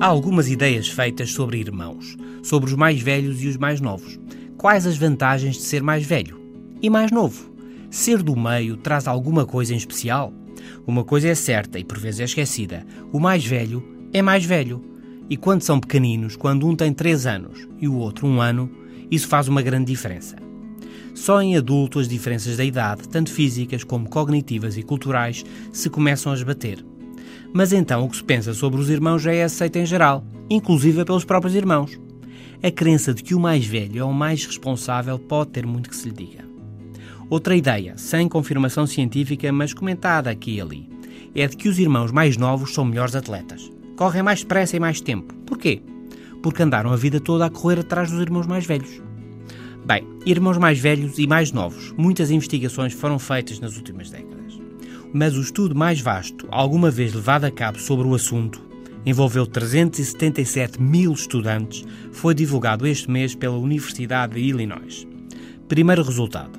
algumas ideias feitas sobre irmãos, sobre os mais velhos e os mais novos. Quais as vantagens de ser mais velho e mais novo? Ser do meio traz alguma coisa em especial? Uma coisa é certa e por vezes é esquecida: o mais velho é mais velho. E quando são pequeninos, quando um tem 3 anos e o outro 1 um ano, isso faz uma grande diferença. Só em adulto as diferenças da idade, tanto físicas como cognitivas e culturais, se começam a esbater. Mas então o que se pensa sobre os irmãos já é aceito em geral, inclusive pelos próprios irmãos. A crença de que o mais velho é o mais responsável pode ter muito que se lhe diga. Outra ideia, sem confirmação científica, mas comentada aqui e ali, é de que os irmãos mais novos são melhores atletas. Correm mais depressa e mais tempo. Porquê? Porque andaram a vida toda a correr atrás dos irmãos mais velhos. Bem, irmãos mais velhos e mais novos, muitas investigações foram feitas nas últimas décadas mas o estudo mais vasto alguma vez levado a cabo sobre o assunto envolveu 377 mil estudantes, foi divulgado este mês pela Universidade de Illinois. Primeiro resultado: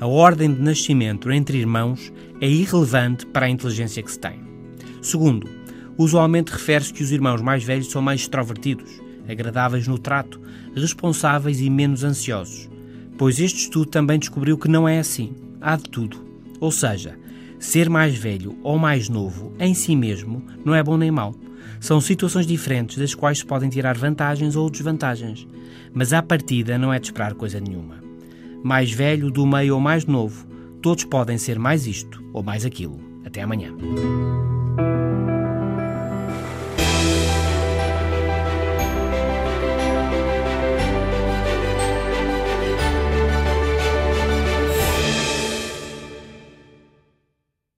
a ordem de nascimento entre irmãos é irrelevante para a inteligência que se tem. Segundo, usualmente refere-se que os irmãos mais velhos são mais extrovertidos, agradáveis no trato, responsáveis e menos ansiosos. Pois este estudo também descobriu que não é assim. Há de tudo. Ou seja, Ser mais velho ou mais novo, em si mesmo, não é bom nem mau. São situações diferentes das quais se podem tirar vantagens ou desvantagens. Mas à partida não é de esperar coisa nenhuma. Mais velho, do meio ou mais novo, todos podem ser mais isto ou mais aquilo. Até amanhã.